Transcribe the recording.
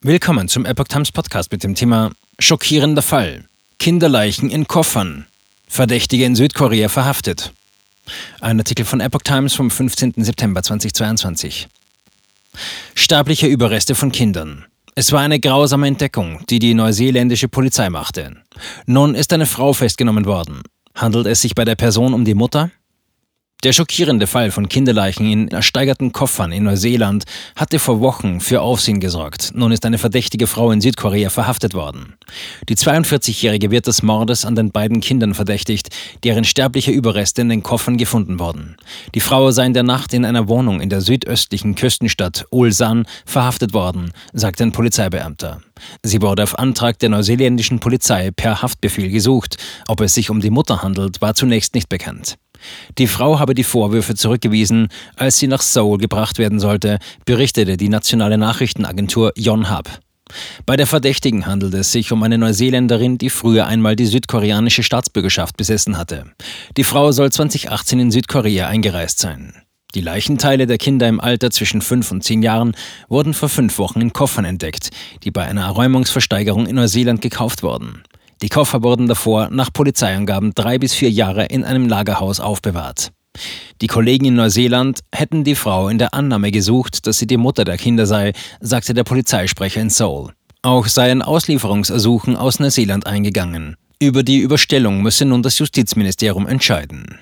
Willkommen zum Epoch Times Podcast mit dem Thema Schockierender Fall. Kinderleichen in Koffern. Verdächtige in Südkorea verhaftet. Ein Artikel von Epoch Times vom 15. September 2022. Sterbliche Überreste von Kindern. Es war eine grausame Entdeckung, die die neuseeländische Polizei machte. Nun ist eine Frau festgenommen worden. Handelt es sich bei der Person um die Mutter? Der schockierende Fall von Kinderleichen in ersteigerten Koffern in Neuseeland hatte vor Wochen für Aufsehen gesorgt. Nun ist eine verdächtige Frau in Südkorea verhaftet worden. Die 42-Jährige wird des Mordes an den beiden Kindern verdächtigt, deren sterbliche Überreste in den Koffern gefunden wurden. Die Frau sei in der Nacht in einer Wohnung in der südöstlichen Küstenstadt Ulsan verhaftet worden, sagt ein Polizeibeamter. Sie wurde auf Antrag der neuseeländischen Polizei per Haftbefehl gesucht. Ob es sich um die Mutter handelt, war zunächst nicht bekannt. Die Frau habe die Vorwürfe zurückgewiesen, als sie nach Seoul gebracht werden sollte, berichtete die nationale Nachrichtenagentur Yonhap. Bei der Verdächtigen handelt es sich um eine Neuseeländerin, die früher einmal die südkoreanische Staatsbürgerschaft besessen hatte. Die Frau soll 2018 in Südkorea eingereist sein. Die Leichenteile der Kinder im Alter zwischen fünf und zehn Jahren wurden vor fünf Wochen in Koffern entdeckt, die bei einer Räumungsversteigerung in Neuseeland gekauft wurden. Die Koffer wurden davor nach Polizeiangaben drei bis vier Jahre in einem Lagerhaus aufbewahrt. Die Kollegen in Neuseeland hätten die Frau in der Annahme gesucht, dass sie die Mutter der Kinder sei, sagte der Polizeisprecher in Seoul. Auch seien Auslieferungsersuchen aus Neuseeland eingegangen. Über die Überstellung müsse nun das Justizministerium entscheiden.